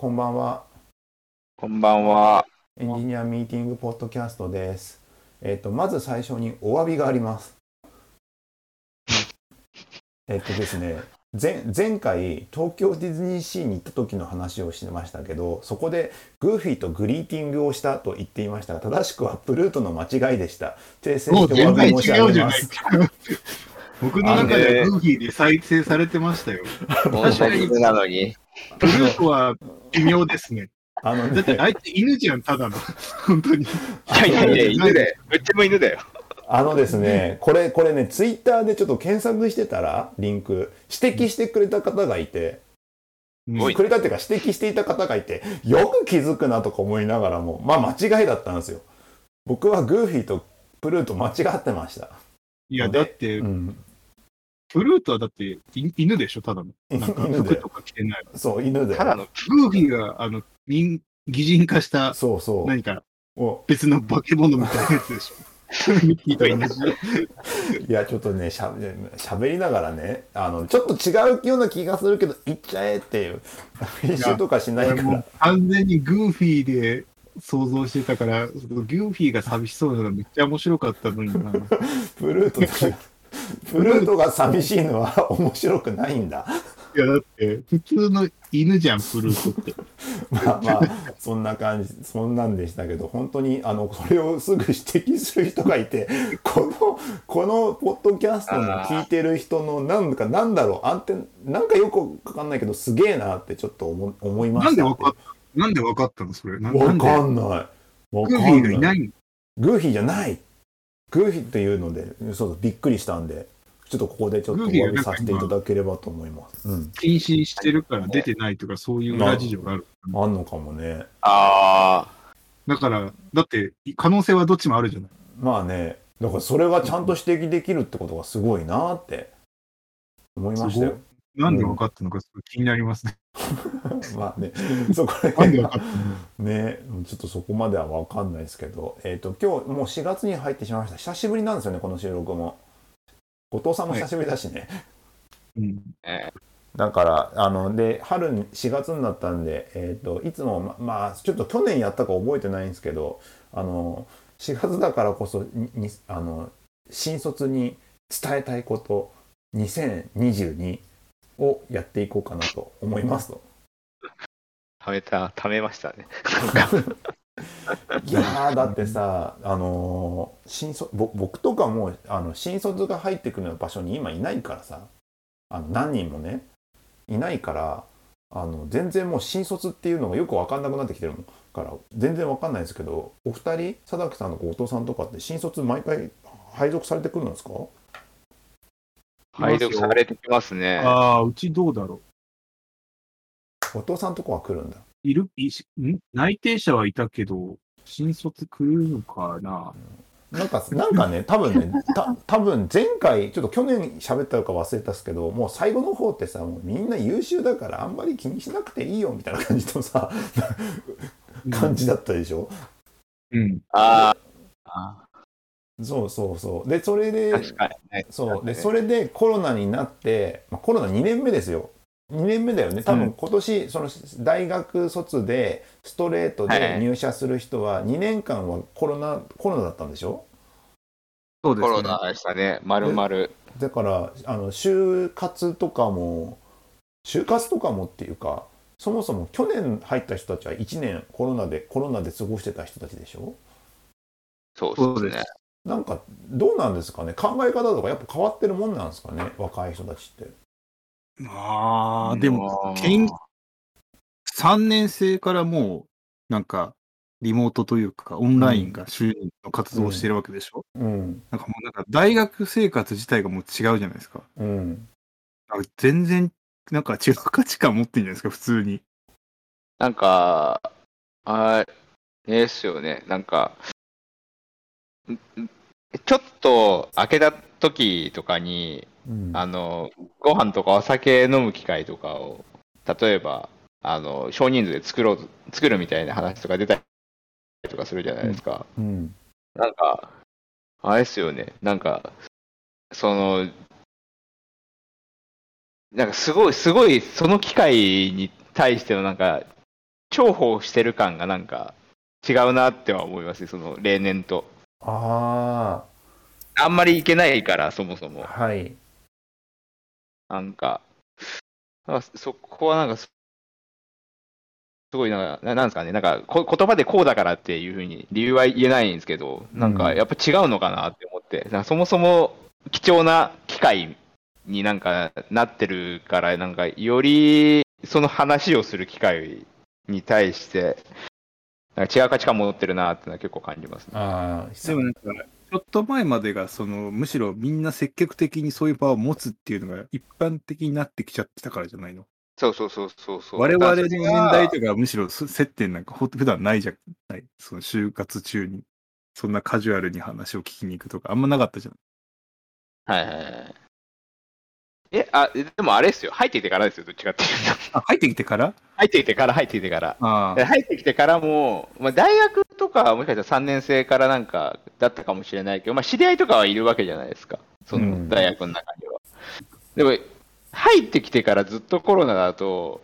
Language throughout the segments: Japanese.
こんばんは。こんばんは。エンジニアミーティングポッドキャストです。えっ、と、まず最初にお詫びがあります。えっとですね、前前回東京ディズニーシーに行った時の話をしてましたけどそこでグーフィーとグリーティングをしたと言っていましたが正しくはプルートの間違いでした訂正してお詫び申し上げます。僕の中ではグーフィーで再生されてましたよ。もう僕なのに。ブルートは微妙ですね。あのねだってあいつ犬じゃん、ただの。本当に。いやいやいや、犬だよ。うちも犬だよ。あのですね、これ、これね、ツイッターでちょっと検索してたら、リンク、指摘してくれた方がいて、くれたっていうか指摘していた方がいて、よく気づくなとか思いながらも、まあ間違いだったんですよ。僕はグーフィーとプルート間違ってました。いや、でだってう、ん。ブルートはだってい犬でしょ、ただの。なんか服とか着てない。そう、犬で。ただの、グーフィーが、あの、人擬人化したそうそう。何かお別の化け物みたいなやつでしょ。ミッキーと犬じいや、ちょっとね、しゃしゃべりながらね、あの、ちょっと違うような気がするけど、行っちゃえっていう、編集とかしないから。完全にグーフィーで想像してたから、グーフィーが寂しそうなのめっちゃ面白かったのにな。プルートが、プルートが寂しいのは面白くないんだ。いや、だって、普通の犬じゃん、プルートって。まあまあそんな感じそんなんでしたけど本当にあのそれをすぐ指摘する人がいて このこのポッドキャストの聞いてる人のなんかなんだろうあんてなんかよくわかんないけどすげえなってちょっと思思いましたなんでわかったなんでわかったのそれ。なわかんないわかグーフィーがいんないのグーフィーじゃないグーフィーっていうのでそうそうびっくりしたんでちょっとここでちょっとお詫びさせていただければと思いますうん禁止してるから出てないとか、そういう裏事情がある。あんのかもねあだから、だって、可能性はどっちもあるじゃない。まあね、だからそれがちゃんと指摘できるってことがすごいなって思いましたよ。なんでわかったのか、すごい気になりますね。まあね、そこら辺がね、ちょっとそこまでは分かんないですけど、えっ、と、今日もう4月に入ってしまいました。久しぶりなんですよね、この収録も。後藤さんも久しぶりだしね。うん。あ、えだから、あの、で、春に、4月になったんで、えっ、と、いつも、ままあ、ちょっと去年やったか覚えてないんですけど、あの、4月だからこそ、に、にあの、新卒に伝えたいこと、2022をやっていこうかなと思いますと。ためた、ためましたね。いやーだってさ、あのー新卒ぼ僕とかもあの新卒が入ってくるような場所に今いないからさあの何人もねいないからあの全然もう新卒っていうのがよく分かんなくなってきてるから全然分かんないですけどお二人佐々木さんの後藤さんとかって新卒毎回配属されてくるんですか？配属されてきますね。ああ、うちどうだろ後藤さんとこは来るんだう。いる、いしん？内定者はいたけど、新卒来るのかな？なんか、なんかね、多分ね、た多分前回、ちょっと去年喋ったのか忘れたっすけど、もう最後の方ってさ、もうみんな優秀だからあんまり気にしなくていいよみたいな感じのさ、感じだったでしょ？うん。ああ、そうそうそう。で、それで、確かにね。そう。で、それでコロナになって、まあ、コロナ2年目ですよ。2年目だよね。多分今年、その大学卒でストレートで入社する人は2年間はコロナ、コロナだったんでしょ？そうですね。コロナでしたね。まるまる。だからあの就活とかも就活とかもっていうかそもそも去年入った人たちは1年コロナでコロナで過ごしてた人たちでしょ？そうそうですですね。なんかどうなんですかね？考え方とかやっぱ変わってるもんなんですかね？若い人たちって。ああ、でも、あーけん3年生からもう、なんか、リモートというか、オンラインが主任の活動をしてるわけでしょ、うんなんかもうなんか、大学生活自体がもう違うじゃないですか。うんなんか全然、なんか違う価値観持ってんじゃないですか、普通に。なんか、あれですよね。なんか、ちょっと開けた時とかに、うんあの、ご飯とかお酒飲む機会とかを、例えば、あの、少人数で作ろう、作るみたいな話とか出たりとかするじゃないですか。うんなんか、あれですよね。なんか、その、なんかすごい、すごい、その機会に対してのなんか、重宝してる感がなんか違うなっては思いますね、その例年と。ああんまりいけないから、そもそも。あ。はい。なんか、なんかそこはなんかす、すごいなんか、ななんですかね、なんかこ言葉でこうだからっていうふうに理由は言えないんですけど、なんかやっぱ違うのかなって思って、なんかそもそも貴重な機会になんかなってるから、なんかよりその話をする機会に対して、なんか違う価値観持ってるなってのは結構感じますね。ああでもなんか、ちょっと前までが、その、むしろみんな積極的にそういう場を持つっていうのが一般的になってきちゃってたからじゃないの？そうそうそうそうそう。我々の年代とかむしろそ接点なんかほ普段ないじゃない？その就活中に、そんなカジュアルに話を聞きに行くとか、あんまなかったじゃん。はいはいはい。え、あ、でもあれですよ。入ってきてからですよ、どっちかっていうと。あ、入ってきてから？入ってきてから、入ってきてから。入ってきてからも、まあ、大学とか、もしかしたら3年生からなんかだったかもしれないけど、まあ、知り合いとかはいるわけじゃないですか。そうんの大学の中には。でも、入ってきてからずっとコロナだと、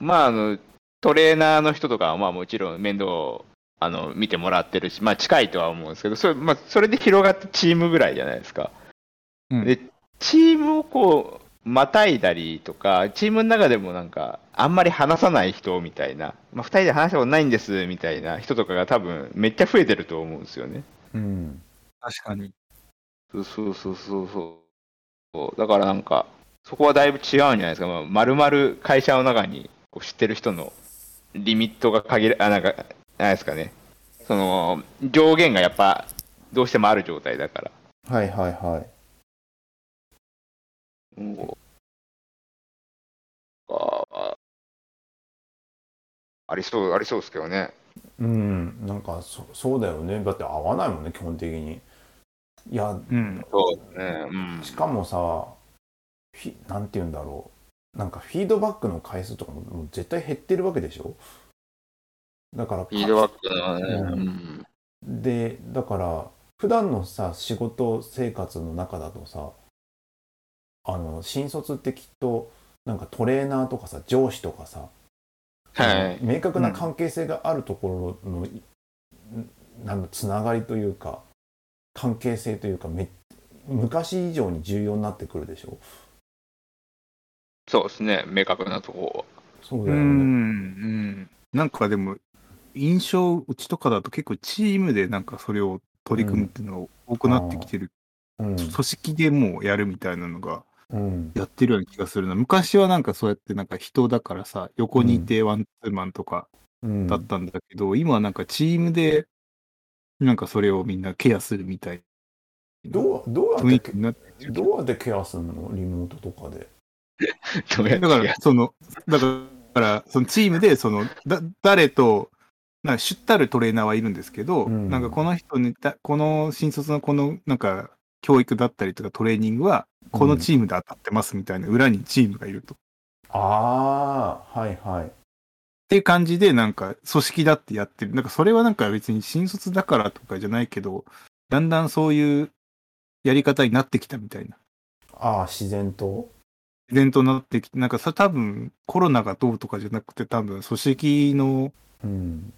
まあ、あの、トレーナーの人とかは、まあ、もちろん面倒をあの見てもらってるし、まあ、近いとは思うんですけど、それ,、まあ、それで広がってチームぐらいじゃないですか。うんで、チームをこう、またいだりとか、チームの中でもなんか、あんまり話さない人みたいな、まあ、二人で話したことないんですみたいな人とかが多分、めっちゃ増えてると思うんですよね。うん確かに。そうそうそうそうそう。だからなんか、そこはだいぶ違うんじゃないですか。まあ、丸々会社の中にこう知ってる人のリミットが限ら、あ、なんか、なんですかね。その、上限がやっぱ、どうしてもある状態だから。はいはいはいもうあありそう、ありそうですけどね。うんなんかそそうだよねだって合わないもんね基本的にいやうん。そうですね。うん。しかもさフィなんて言うんだろうなんかフィードバックの回数とかももう絶対減ってるわけでしょ？だからフィードバックのね、ううん。でだから普段のさ仕事生活の中だとさあの新卒ってきっとなんかトレーナーとかさ上司とかさ、はい。明確な関係性があるところの、んなんだつながりというか関係性というかめ昔以上に重要になってくるでしょ？そうですね。明確なとこうそうだよね、ん。なんかでも、印象、うちとかだと結構チームでなんかそれを取り組むっていうのが多くなってきてる。うん組織でもうやるみたいなのがうん。やってるような気がするな。昔はなんかそうやってなんか人だからさ、横にいてワンツーマンとかうん。だったんだけど、今はなんかチームでなんかそれをみんなケアするみたいなどうどうやって雰囲気になってど。うやってケアするの？リモートとかで。どうやってだから、その、だから、そのチームで、その、だ、誰と、なんか、たるトレーナーはいるんですけど、うん。なんかこの人にた、この新卒のこの、なんか、教育だったりとかトレーニングは、このチームで当たってますみたいな、裏にチームがいると。っああはいはいていう感じで、なんか、組織だってやってる。なんか、それはなんか別に新卒だからとかじゃないけど、だんだんそういうやり方になってきたみたいな。ああ自然と？イベントになってきて、なんかさ、多分、コロナがどうとかじゃなくて、多分、組織のうん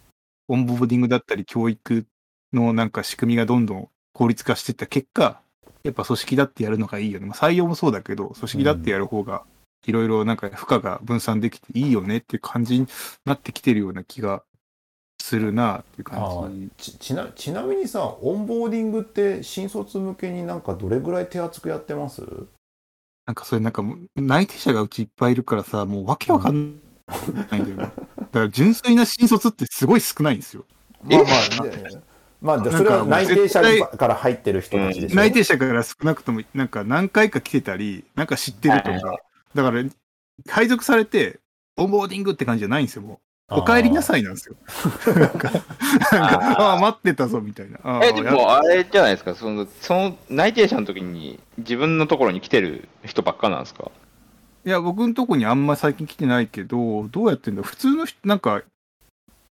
オンボーディングだったり教育のなんか仕組みがどんどん効率化していった結果、やっぱ組織だってやるのがいいよね。まあ、採用もそうだけど、組織だってやる方が、いろいろなんか負荷が分散できていいよねっていう感じになってきてるような気がするなっていう感じ。ちちなちなみにさオンボーディングって新卒向けになんかどれぐらい手厚くやってます？なんかそれなんかもう内定者がうちいっぱいいるからさ、もうわけわかんないんだよね。だから純粋な新卒ってすごい少ないんですよ。まあまあでまあでそれは内定者から入ってる人たちでしょ。内定者から少なくとも、なんか何回か来てたり、なんか知ってるとはいか、だから、配属されて、オンボーディングって感じじゃないんですよ、もう。お帰りなさいなんですよ。なんか、なんかああ、待ってたぞ、みたいな。え、でやもあれじゃないですか、その、その内定者の時に自分のところに来てる人ばっかなんですか？いや、僕のとこにあんま最近来てないけど、どうやってんだ普通の人、なんか、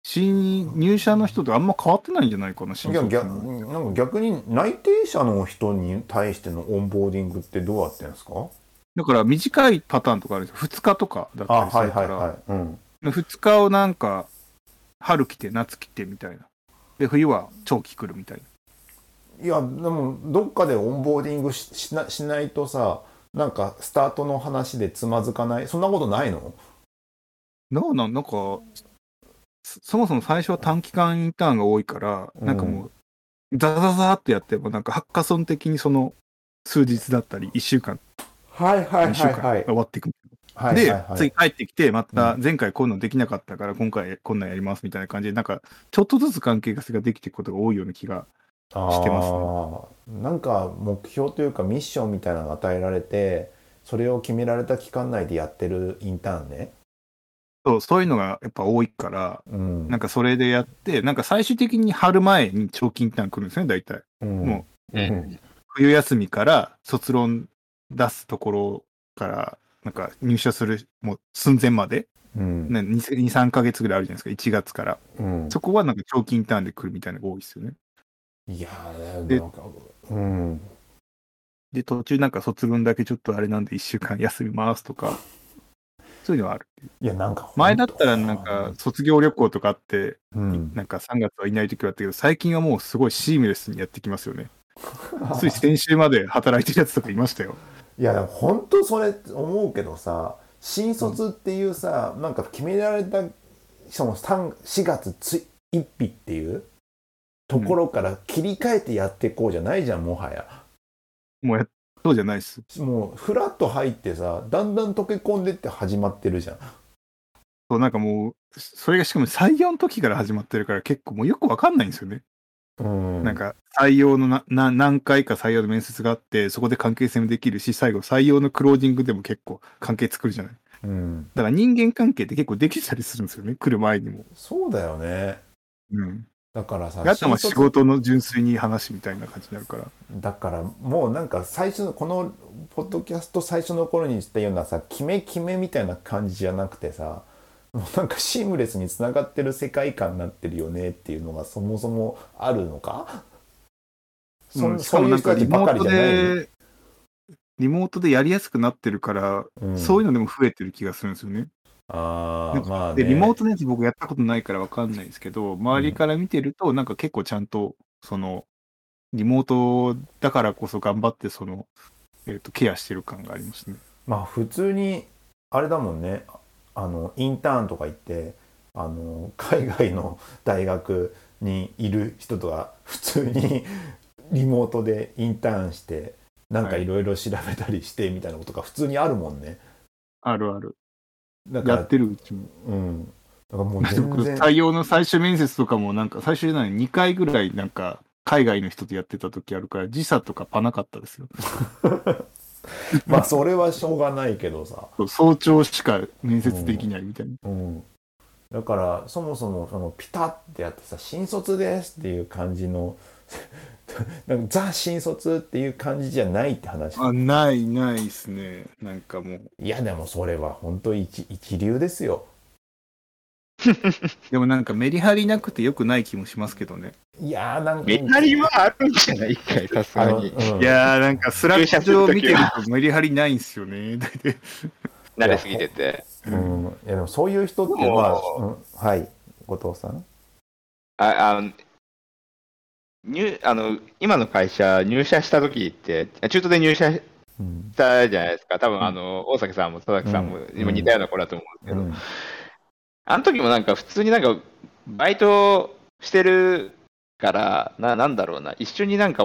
新入社の人とあんま変わってないんじゃないかな、新卒逆のなんか逆に内定者の人に対してのオンボーディングってどうやってんですか？だから短いパターンとかあるんですよ。2日とかだったありするから、はいはいはい、うん、2日をなんか、春来て夏来てみたいな。で、冬は長期来るみたいな。いやでもどっかでオンボーディングししなしないとさなんかスタートの話でつまずかない？そんなことないの？なんなん、なんか、そそもそも最初は短期間インターンが多いから、うん。なんかもう、ザザザーってやっても、なんかハッカソン的にその、数日だったり、1週間、はいはい2週間終わっていく。で、はいはいはい。次帰ってきて、また前回こういうのできなかったから、今回こんなんやりますみたいな感じで、なんか、ちょっとずつ関係性ができていくことが多いような気が。してますね。なんか目標というかミッションみたいなのが与えられてそれを決められた期間内でやってるインターンねそう、そういうのがやっぱ多いから、うん。なんかそれでやって、なんか最終的に春前に長期インターン来るんですね、大体。うん。もううん。ん冬休みから卒論出すところから、なんか入社する、もう寸前まで、うん。ね、2、3ヶ月ぐらいあるじゃないですか、1月から。うん。そこはなんか長期インターンで来るみたいなのが多いですよね。いやーでなんかうん。で、途中なんか卒論だけちょっとあれなんで1週間休みますとか、そういうのはある。いやなんか前だったらなんか卒業旅行とかあって、うんなんか3月はいない時はあったけど、最近はもうすごいシームレスにやってきますよね。つい先週まで働いてるやつとかいましたよ。いやでも本当それ思うけどさ新卒っていうさ、なんか決められたその3 4月つ1日っていうところから切り替えてやっていこうじゃないじゃんもはやもうや、そうじゃないです。もうフラッと入ってさだんだん溶け込んでって始まってるじゃんそう、なんかもう、それがしかも採用の時から始まってるから結構もうよくわかんないんですよね。うんなんか採用のなな何回か採用の面接があって、そこで関係性もできるし、最後採用のクロージングでも結構関係作るじゃない。うんだから人間関係って結構できたりするんですよね、来る前にも。そうだよねうん。だからさあ仕事の純粋に話みたいな感じになるから。だからもうなんか最初のこのポッドキャスト最初の頃に言ったようなさ決め決めみたいな感じじゃなくてさもうなんかシームレスにつながってる世界観になってるよねっていうのがそもそもあるのか？そ,、うん、しそういう人たちばかりじゃない、で、リモートでやりやすくなってるから、うんそういうのでも増えてる気がするんですよね。あまあねで、リモートのやつ僕やったことないからわかんないですけど、周りから見てると、なんか結構ちゃんと、その、リモートだからこそ頑張って、その、えっ、と、ケアしてる感がありますね。まあ普通にあれだもんねあのインターンとか行ってあの 海外の大学にいる人とか普通に リモートでインターンしてなんかいろいろ調べたりしてみたいなことが普通にあるもんね。あるある。だからやってるうちも。うん。だからもう。採用の最終面接とかもなんか、最初じゃない、2回ぐらいなんか、海外の人とやってた時あるから、時差とかパなかったですよ。まあそれはしょうがないけどさ。早朝しか面接できないみたいな。うん。だからそもそもそのピタッてやってさ新卒ですっていう感じの なんかザ新卒っていう感じじゃないって話あ、ない、ないですね。なんかもう。いやでもそれは本当一一流ですよ でもなんかメリハリなくて良くない気もしますけどね。いやーなんかメリハリはあるんじゃないかい、さすがに。うん、いやーなんかスラックを見てるとメリハリないんですよね。大体慣れすぎてて。うん、いやでもそういう人ってまあ、うん、はい後藤さんああの入あの今の会社、入社した時って、中途で入社しうんたじゃないですか、多分あの大崎さんも佐々木さんもうん。今似たような子だと思うんですけど、うん。あの時もなんか普通になんかバイトしてるから、ななんだろうな、一緒になんか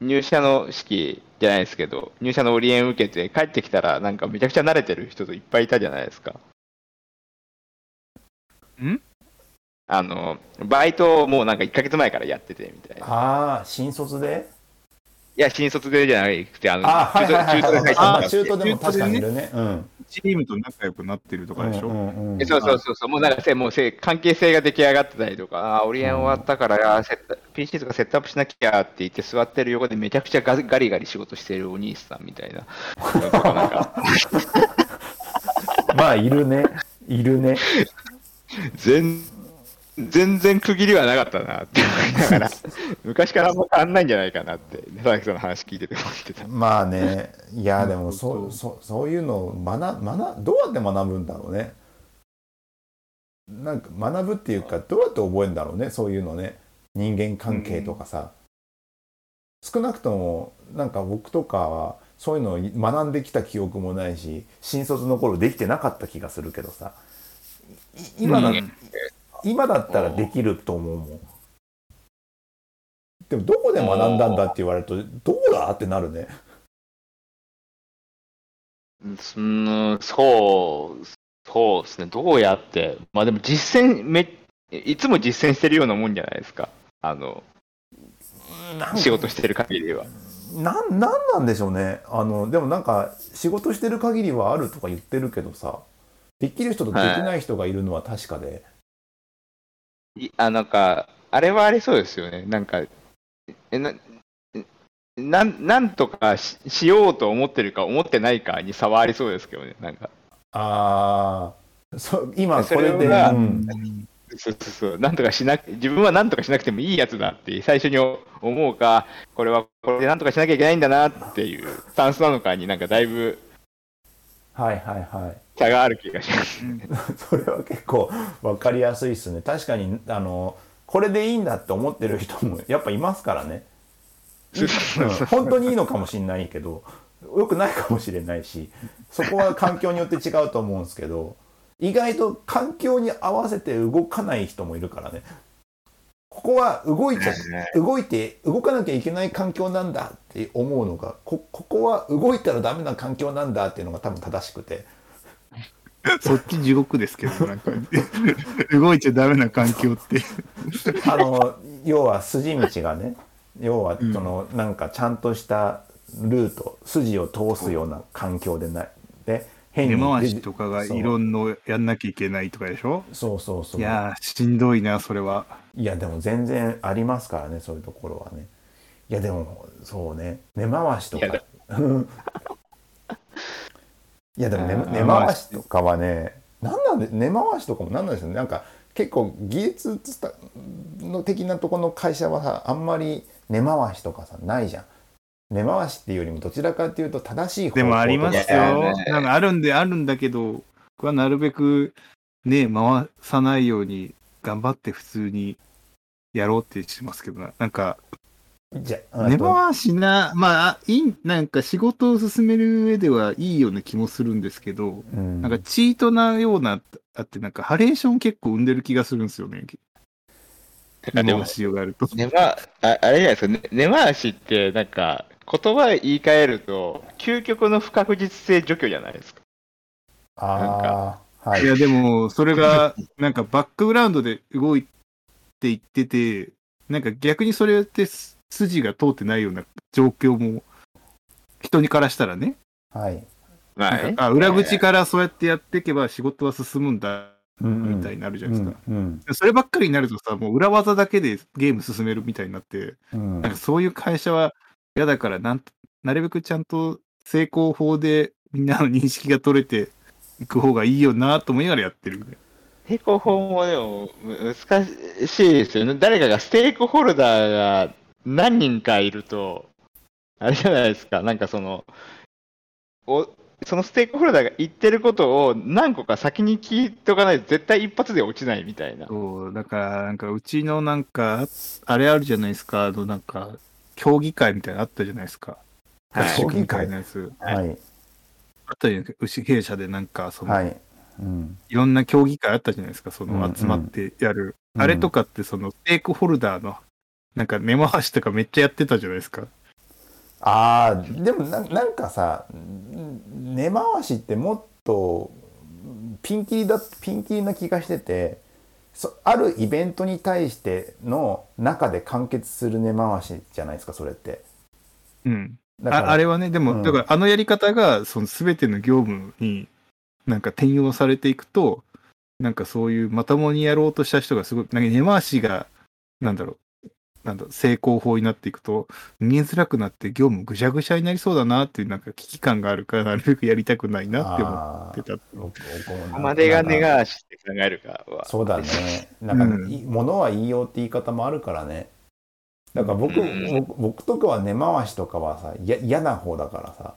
入社の式じゃないですけど、入社のオリエン受けて帰ってきたら、なんかめちゃくちゃ慣れてる人といっぱいいたじゃないですか。ん？あの、バイトをもうなんか1ヶ月前からやっててみたいな。ああ新卒で？いや、新卒でじゃなくて、あの、あーはいはいはい。中途中途で入ったあ中途でも確かにいるね。うん。チームと仲良くなってるとかでしょ？うんうんうんえそうそうそうそう、もうなんかせもうせ関係性が出来上がってたりとか、あーオリエン終わったから、あーセット PC とかセットアップしなきゃって言って座ってる横でめちゃくちゃガガリガリ仕事してるお兄さんみたいな。まあいるね。いるね。全全然区切りはなかったなって思いながら、昔からあんま変わんないんじゃないかなって、佐々木さんの話聞いてて思ってた。まあねいやでもそそううそそういうのを学学どうやって学ぶんだろうね。なんか学ぶっていうかどうやって覚えるんだろうねそういうのね。人間関係とかさ、少なくともなんか僕とかはそういうのを学んできた記憶もないし新卒の頃できてなかった気がするけどさ。い今だ、うん今だったらできると思うもんでもどこで学んだんだって言われるとどうだってなるねうん、そう、そうですね。どうやって。まあでも実践め、いつも実践してるようなもんじゃないですか。あの、仕事してる限りは。なんなんなんでしょうねあのでもなんか仕事してる限りはあるとか言ってるけどさできる人とできない人がいるのは確かで、いあ、なんか、あれはありそうですよね。なんか、えな、なんなんとかししようと思ってるか思ってないかに差はありそうですけどね。なんか、ああそう今これでそれはうんそうそうそう、なんとかしなく、自分はなんとかしなくてもいいやつだって最初に思うか、これはこれでなんとかしなきゃいけないんだなっていうスタンスなのかになんかだいぶはいはいはい。差がある気がします。それは結構分かりやすいっすね。確かにあのこれでいいんだって思ってる人もやっぱいますからね、うん。本当にいいのかもしれないけどよくないかもしれないしそこは環境によって違うと思うんですけど意外と環境に合わせて動かない人もいるからねここは動いちゃ動いて動かなきゃいけない環境なんだって思うのがこここは動いたらダメな環境なんだっていうのが多分正しくて。そっち地獄ですけど、なんか、動いちゃダメな環境って。あの要は筋道がね要はその、なんかちゃんとしたルート筋を通すような環境でない。で変根に回しとかがいろんなやんなきゃいけないとかでしょ？そうそうそう。いやー、しんどいな、それは。いやでも全然ありますからねそういうところはね。いやでもそうね。根回しとか。いや いやでも根根回しとかはねなんなんで根回しとかもなんなんですよね。なんか結構技術つたの的なところの会社はさあんまり根回しとかさないじゃん根回しっていうよりもどちらかっていうと正しい方でもありますよ。ねなんかあるんであるんだけど、僕はなるべくね、回さないように頑張って普通にやろうってしてますけどな。なんか、じゃあ根回しな、まあ、いい、なんか仕事を進める上ではいいような気もするんですけど、うんなんかチートなような、あって、なんかハレーション結構生んでる気がするんですよね。根でも回しをやると。根回ああれじゃないですか、ね、根回しってなんか言葉言い換えると究極の不確実性除去じゃないですか。ああはい。いや、でも、それが、なんかバックグラウンドで動いていってて、なんか逆にそれってす筋が通ってないような状況も、人にからしたらね、はい。まあ裏口からそうやってやっていけば仕事は進むんだ、みみたいになるじゃないですか。うんそればっかりになるとさ、もう裏技だけでゲーム進めるみたいになって、うんなんかそういう会社は嫌だからなんと、なるべくちゃんと成功法でみんなの認識が取れていく方がいいよなと思いながらやってる。成功法もでもむ難しいですよね。誰かがステークホルダーが何人かいると、あれじゃないですか、なんかその、おそのステークホルダーが言ってることを何個か先に聞いておかないと絶対一発で落ちないみたいな。そう、だから、なんか、うちのなんか、あれあるじゃないですか、あの、なんか、競技会みたいなのあったじゃないですか。はい合宿みたいなやつ。はいあったじゃないですか。牛弊社でなんか、その、はいうんいろんな競技会あったじゃないですか、そうんうんの集まってやる。うんあれとかって、その、ステークホルダーの、なんか根回しとかめっちゃやってたじゃないですか。ああでもななんかさん根回しってもっとピンキリだピンキリな気がしててそあるイベントに対しての中で完結する根回しじゃないですかそれって。うん。だからああれはね、でも、うんだからあのやり方が、その全ての業務になんか転用されていくと、なんかそういうまともにやろうとした人がすごい、なんか根回しが、なんだろう、なんだ成功法になっていくと、見えづらくなって業務ぐしゃぐしゃになりそうだなっていうなんか危機感があるから、なるべくやりたくないなって思あってた。までが根なんか回しって考えるかは。そうだね。なんか、うんは言いようって言い方もあるからね。だから僕、うん僕僕とかは根回しとかはさや嫌な方だからさ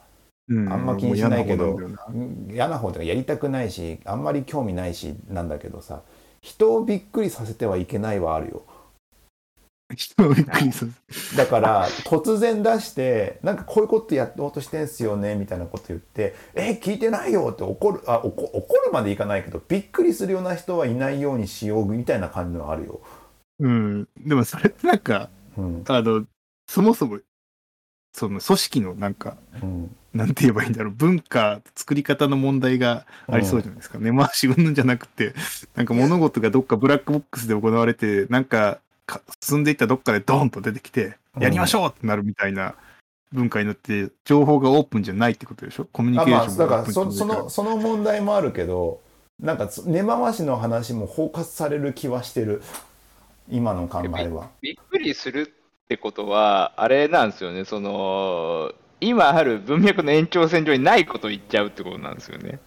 うんあんま気にしないけど嫌な方とかやりたくないしあんまり興味ないしなんだけどさ人をびっくりさせてはいけないはあるよ 人をびっくりする。だから突然出してなんかこういうことやろうとしてんすよねみたいなこと言って「え聞いてないよ」って怒るあ怒怒るまでいかないけどびっくりするような人はいないようにしようみたいな感じのあるよ。うん。でもそれってなんか、うんあの、そもそも、その組織のなんか、うんなんて言えばいいんだろう、文化、作り方の問題がありそうじゃないですか。根回し云々じゃなくて、なんか物事がどっかブラックボックスで行われて、なんかか進んでいったどっかでドーンと出てきて、うんやりましょうってなるみたいな文化になって、情報がオープンじゃないってことでしょ？コミュニあケーションまあだからがオープンじゃそないそのその問題もあるけどなんか根回しの話も包括される気はしてる今の考えは。びっくりするってことは、あれなんですよね、その、今ある文脈の延長線上にないことを言っちゃうってことなんですよね。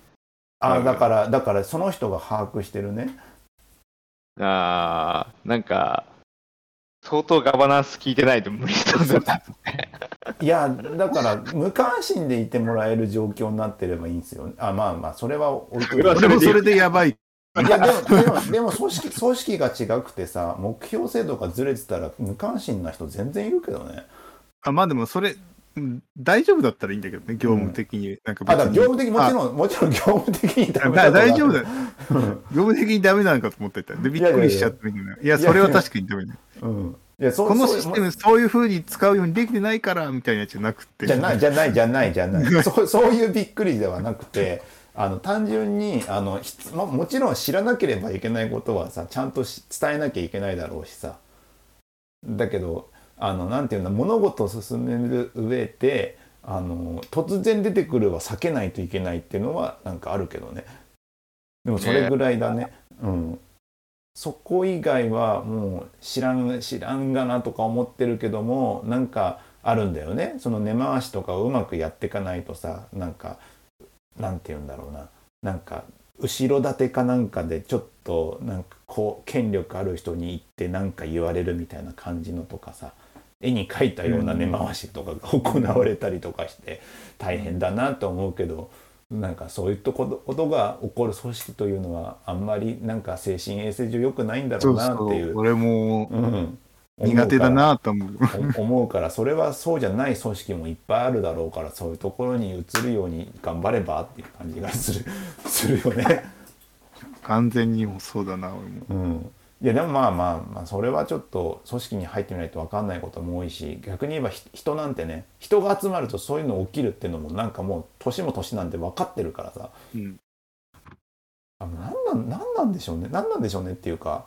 あだからだからその人が把握してるね。あーなんか、相当ガバナンス聞いてないと無理そうだ いやだから無関心でいてもらえる状況になってればいいんですよ。あまあまあそれは置いといて。それは俺もそれでやばい。いやでもでもでも組織 組織が違くてさ目標制度がずれてたら無関心な人全然いるけどね。あまあでもそれ、うん大丈夫だったらいいんだけどね、業務的に。なんかあだから業務的もちん。ろんもちろん業務的にダあメだだ大丈夫だ。業務的にダメなのかと思ってた。で、びっくりしちゃったみたいな。いや、それは確かにダメだよ。うん。いやそうこのシステム、そういう風に使うようにできてないから、みたいなやつじゃなくて。じゃないじゃないじゃないじゃない そうそういうびっくりではなくてあの単純にあのひつ、ま、もちろん知らなければいけないことはさちゃんとし伝えなきゃいけないだろうしさだけどあのなんていうんだ物事を進める上であの突然出てくるは避けないといけないっていうのはなんかあるけどね。でもそれぐらいだね。うん。そこ以外はもう知らん知らんがなとか思ってるけどもなんかあるんだよね。その根回しとかをうまくやっていかないとさなんかなんて言うんだろうな。なんか後ろ盾かなんかでちょっとなんかこう権力ある人に言ってなんか言われるみたいな感じのとかさ絵に描いたような根回しとかが行われたりとかして大変だなと思うけどなんかそういったことが起こる組織というのはあんまりなんか精神衛生上良くないんだろそううなってそ。いうう。俺もうん苦手だなと思う。お思うからそれはそうじゃない組織もいっぱいあるだろうからそういうところに移るように頑張ればっていう感じがするするよね。完全にもそうだな、俺も。うん、いやでもまあまあまあそれはちょっと組織に入ってみないと分かんないことも多いし逆に言えばひ人なんてね人が集まるとそういうの起きるっていうのもなんかもう年も年なんて分かってるからさ。うん。あのなんなんなんなんでしょうねなんなんでしょうねっていうか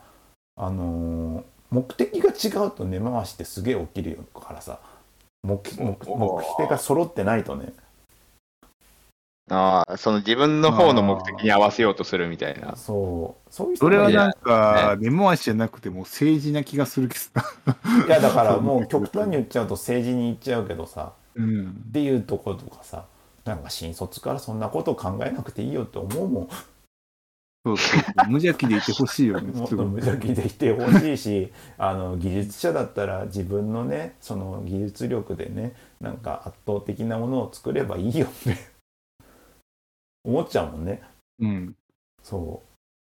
あのー目的が違うと根回しってすげえ起きるよからさ。目目目的が揃ってないとねああ、その自分の方の目的に合わせようとするみたいな。そうそういう人それはなんか、根回しじゃなくても政治な気がするけどさ。やだから もう極端に言っちゃうと政治に行っちゃうけどさうんっ。ていうところとかさなんか新卒からそんなこと考えなくていいよって思うもんそうそう。無邪気でいてほしいよね、もっと無邪気でいてほしいし あの技術者だったら自分のねその技術力でねなんか圧倒的なものを作ればいいよって思っちゃうもんねうん。そ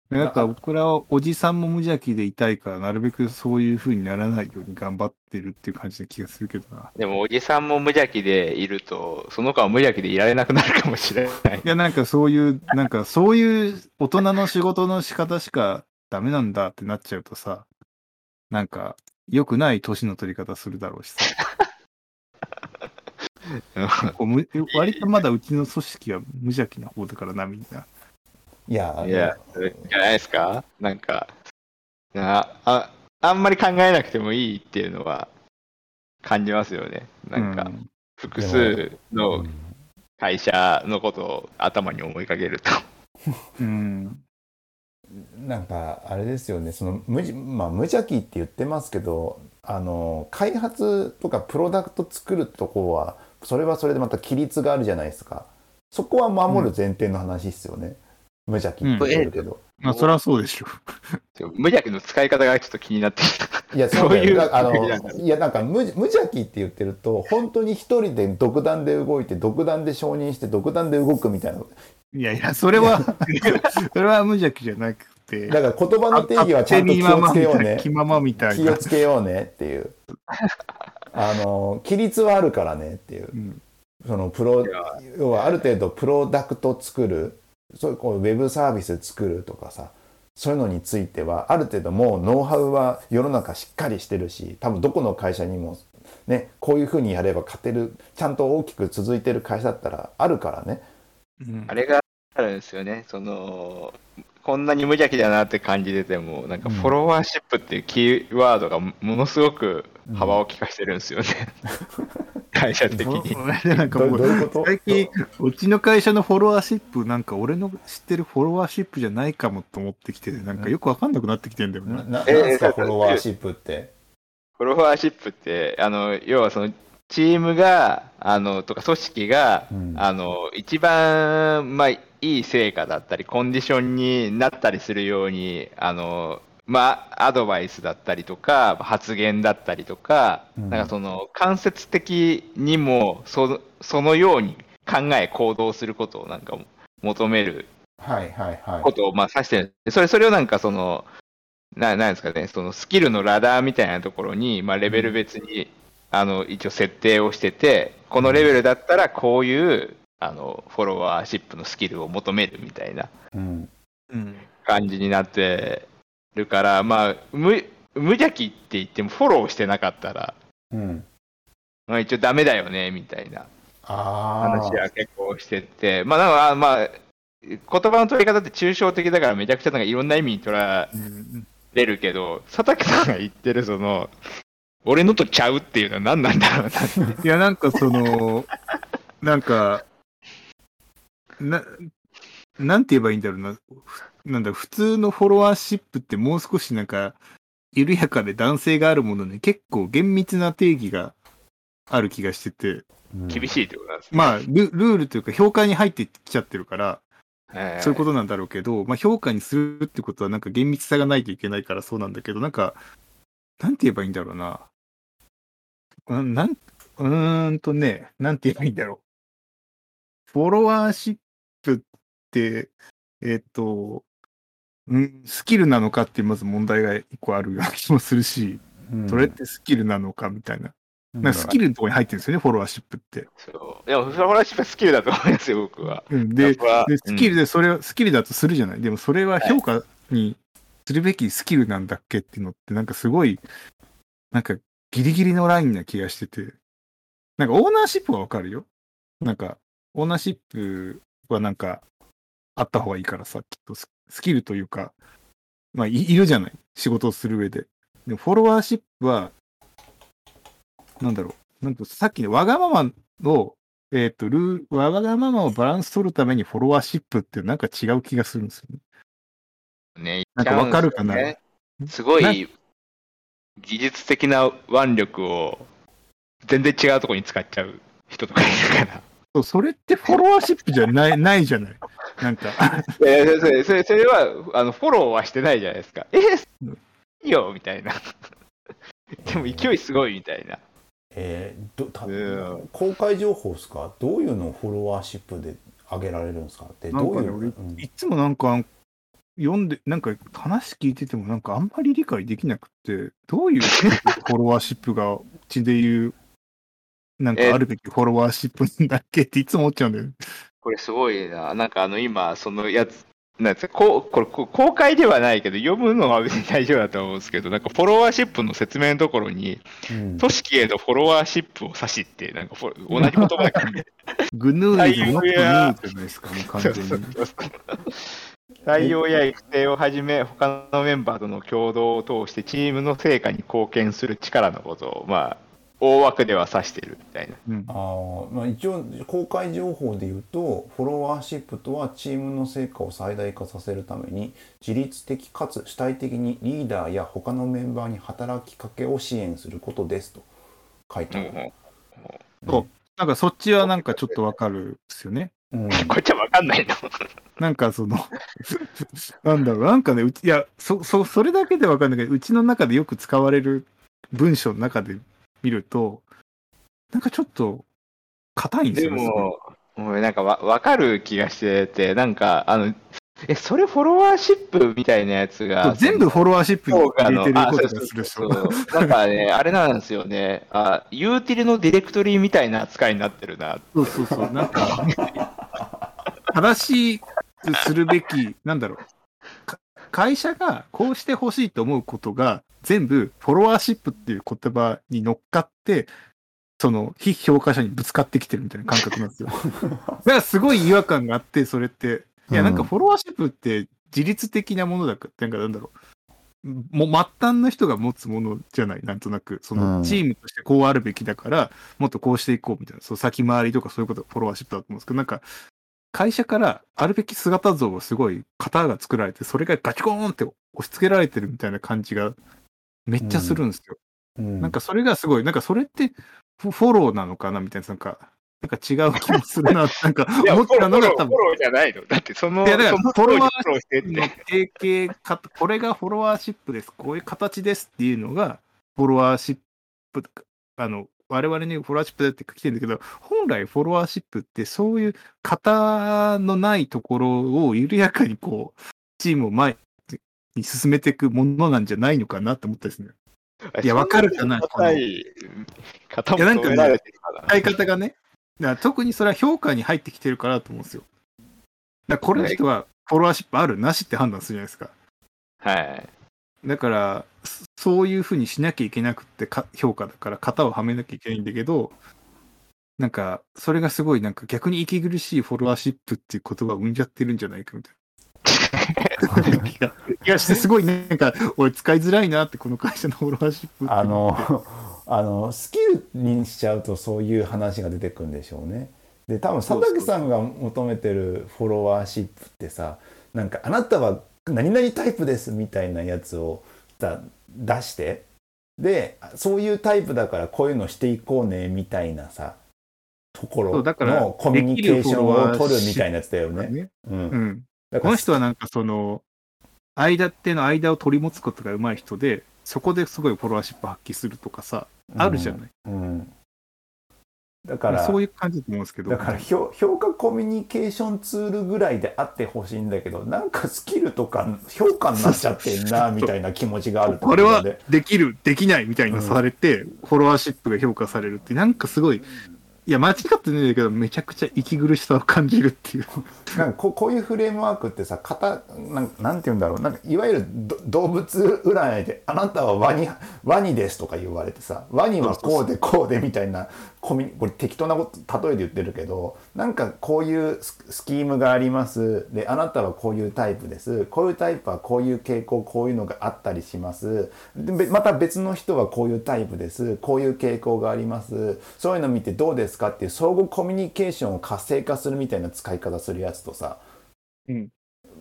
なんか僕らはおじさんも無邪気でいたいから、なるべくそういう風にならないように頑張ってるっていう感じな気がするけどな。でも、おじさんも無邪気でいると、その子は無邪気でいられなくなるかもしれない。いや、なんかそういう、なんかそういう大人の仕事の仕方しかダメなんだってなっちゃうとさ、なんか良くない年の取り方するだろうしさ。割とまだうちの組織は無邪気な方だからな、みんな。ういやいや、じゃないですか？なんか、なあ、あんまり考えなくてもいいっていうのは感じますよね。なんか、うん複数うのん会社のことを頭に思いかけると。うん。なんかあれですよねその無,、まあ、無邪気って言ってますけどあの開発とかプロダクト作るとこはそれはそれでまた規律があるじゃないですか。そこは守る前提の話ですよね、無邪気って言ってるけど、まあ、そりゃそうでしょ。無邪気の使い方がちょっと気になってきた。いやそういうだあのいやなんか無無邪気って言ってると本当に一人で独断で動いて独断で承認して独断で動くみたいな。いやいや、それは、それは無邪気じゃなくて、だから言葉の定義はちゃんと気をつけようね。気ままみたいな。気を。つけようねっていうあの規律はあるからねっていう。うん。そのプロ要はある程度プロダクト作るそういうこうウェブサービス作るとかさそういうのについてはある程度もうノウハウは世の中しっかりしてるし多分どこの会社にもねこういうふうにやれば勝てるちゃんと大きく続いてる会社だったらあるからね。うん。あれがあるんですよね。その、こんなに無邪気だなって感じてても、なんかうん。フォロワーシップっていうキーワードがものすごく幅を利かしてるんですよね。会社的に。なんかどもうどういうこと？最近、うちの会社のフォロワーシップ、なんか俺の知ってるフォロワーシップじゃないかもと思ってきて、なんかよくわかんなくなってきてんだよね。ななえなんすかえフォロワーシップって？フォロワーシップって、あの、要はその、チームが、あの、とか組織が、うん。あの、一番、まあ、いい成果だったり、コンディションになったりするように、あの、まあ、アドバイスだったりとか、発言だったりとか、うん。なんかその、間接的にも、そそのように考え、行動することをなんか求めるはいはいはい。ことを、まあ、指してる。それ、それをなんかその、な、なんですかね、そのスキルのラダーみたいなところに、まあ、レベル別に、あの、一応設定をしてて、このレベルだったら、こういう、あの、フォロワーシップのスキルを求めるみたいな。うん。うん。感じになってるから、まあ、無、無邪気って言ってもフォローしてなかったら、うん。まあ、一応ダメだよね、みたいな。話は結構してて、まあ、なんか、まあ、言葉の取り方って抽象的だからめちゃくちゃなんかいろんな意味に捉えうんれるけど、佐竹さんが言ってるその、俺のとちゃうっていうのは何なんだろうなって。いや、なんかその、なんか、な、なんて言えばいいんだろうな。ふなんだ、普通のフォロワーシップってもう少しなんか、緩やかで男性があるものに結構厳密な定義がある気がしてて、厳しいってことなんですね。まあ、ルルールというか評価に入ってきちゃってるから、えーそういうことなんだろうけど、まあ評価にするってことはなんか厳密さがないといけないからそうなんだけど、なんか、なんて言えばいいんだろうな。うんなん、うーんとね、なんて言えばいいんだろう。フォロワーシッえっ、と、うん、スキルなのかっていうまず問題が一個あるような気もするし、うんそれってスキルなのかみたいな。うんなんかスキルのところに入ってるんですよね、フォロワーシップって。そう。でも、フォロワーシップはスキルだと思いますよ、僕は。うん、で、僕はで、スキルでそれを、スキルだとするじゃない。でもそれは評価にするべきスキルなんだっけっていうのって、なんかすごい、なんかギリギリのラインな気がしてて。なんかオーナーシップはわかるよ。なんか、オーナーシップはなんか、あった方がいいからさ、きっとススキルというか、まあい、いるじゃない。仕事をする上で。でもフォロワーシップは、なんだろう。なんとさっきのわがままをえっ、と、ルー、わがままをバランス取るためにフォロワーシップってなんか違う気がするんですよね。ね、なんかわかるかな？ねすごい、技術的な腕力を全然違うところに使っちゃう人とかいるから。そうそれってフォロワーシップじゃない、ないじゃない。なんか、いやそれそれそれはあのフォローはしてないじゃないですか。えうんいいよみたいな。でも勢いすごいみたいな。えーどたうん公開情報ですか？どういうのをフォロワーシップで上げられるんですか？でなんかね、どういう俺うんいつもなんか、読んで、なんか話聞いててもなんかあんまり理解できなくて、どういう フォロワーシップがうちで言う、なんかあるべきフォロワーシップなんだっけっていつも思っちゃうんだよね。これすごいな。なんかあの今、そのやつ、なんですかこうこれ公開ではないけど、読むのは別に大丈夫だと思うんですけど、なんかフォロワーシップの説明のところに、うん組織へのフォロワーシップを指しって、なんか同じ言葉だけど、グヌーイでノットヌーじゃないですか、もう完全に。採用や育成をはじめ、他のメンバーとの共同を通してチームの成果に貢献する力のことを、まあ、大枠では指してるみたいな。うんあーまあ、一応公開情報で言うとフォロワーシップとはチームの成果を最大化させるために自律的かつ主体的にリーダーや他のメンバーに働きかけを支援することですと書いてある、そうなんかそっちはなんかちょっとわかるんですよね。うん こっちはわかんないの。なんかその、なんだろう、なんかね、うち、いや、そ、そ、それだけでわかんないけど、うちの中でよく使われる文章の中で見ると、なんかちょっと、硬いんですでよね。すごいも、もうなんかわわかる気がしてて、なんか、あの、え、それフォロワーシップみたいなやつが。全部フォロワーシップに入れてるあことがそうそうすしなんかね、あれなんですよね。あ、ユーティルのディレクトリみたいな扱いになってるな。そうそうそう。なんか、正しくするべき、なんだろう。か会社がこうしてほしいと思うことが、全部フォロワーシップっていう言葉に乗っかって、その非評価者にぶつかってきてるみたいな感覚なんですよ。だからすごい違和感があって、それって。いや、なんかフォロワーシップって自律的なものだから、なんかなんだろう。もう末端の人が持つものじゃない、なんとなく。そうんのチームとしてこうあるべきだから、もっとこうしていこうみたいな、そう先回りとかそういうことがフォロワーシップだと思うんですけど、なんか、会社からあるべき姿像をすごい型が作られて、それがガチコーンって押し付けられてるみたいな感じがめっちゃするんですよ。うんなんかそれがすごい、なんかそれってフォローなのかなみたいな、なんか、なんか違う気もするな、なんか思ったのが多分フォ、ローじゃないの。だってその、いやだからフォロワーフォローしてって。の提携か、これがフォロワーシップです。こういう形ですっていうのが、フォロワーシップ、あの、我々にフォロワーシップだって来てるんだけど、本来フォロワーシップってそういう型のないところを緩やかにこう、チームを前に進めていくものなんじゃないのかなって思ったですね。いやわかるかな硬い方もいやなんかね。使い方がね。特にそれは評価に入ってきてるからだと思うんですよ。だからこれの人はフォロワーシップあるなしって判断するじゃないですか。はい。だから、そそういうふうにしなきゃいけなくってか評価だから、型をはめなきゃいけないんだけど、なんか、それがすごいなんか逆に息苦しいフォロワーシップっていう言葉を生んじゃってるんじゃないかみたいな気が 気がして、すごいなんか、俺使いづらいなって、この会社のフォロワーシップ。あのあのスキルにしちゃうとそういう話が出てくるんでしょうね。で多分佐竹さんが求めてるフォロワーシップってさなんかあなたは何々タイプですみたいなやつをさ出してでそういうタイプだからこういうのしていこうねみたいなさところそうだからのコミュニケーションを取るみたいなやつだよね。ね。うんうん。だこの人はなんかその、間っての間を取り持つことが上手い人で、そこですごいフォロワーシップ発揮するとかさ、あるじゃない。うんだからそういう感じだと思うんですけど。だから評評価コミュニケーションツールぐらいであってほしいんだけどなんかスキルとか評価になっちゃってんなみたいな気持ちがあるとこれはでできる、できないみたいなされて、フォロワーシップが評価されるって、なんかすごい、いや、間違ってないんだけど、めちゃくちゃ息苦しさを感じるっていう。なんかここういうフレームワークってさ型なんなんて言うんだろうなんかいわゆるど動物占いで「あなたはワニワニです」とか言われてさワニはこうでこうでみたいなコミこれ適当なこと例えで言ってるけどなんかこういうススキームがあります。であなたはこういうタイプです。こういうタイプはこういう傾向こういうのがあったりします。でべまた別の人はこういうタイプです。こういう傾向があります。そういうの見てどうですかっていう相互コミュニケーションを活性化するみたいな使い方するやつとさうん。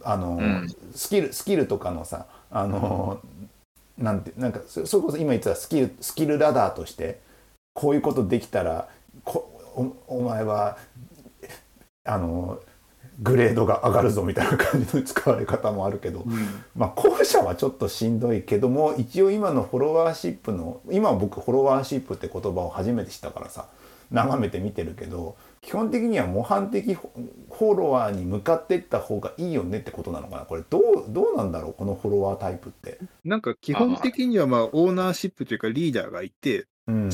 あの、うん。スキルスキルとかのさあの、なんてなんかそそれこそ今言ってたスキルスキルラダーとしてこういうことできたらこおお前はあのグレードが上がるぞみたいな感じの使われ方もあるけど、まあ後者はちょっとしんどいけども一応今のフォロワーシップの今僕フォロワーシップって言葉を初めて知ったからさ眺めて見てるけど基本的には模範的フォロワーに向かっていった方がいいよねってことなのかな？これどうどうなんだろう？このフォロワータイプって。なんか基本的にはまあ、オーナーシップというかリーダーがいて、うん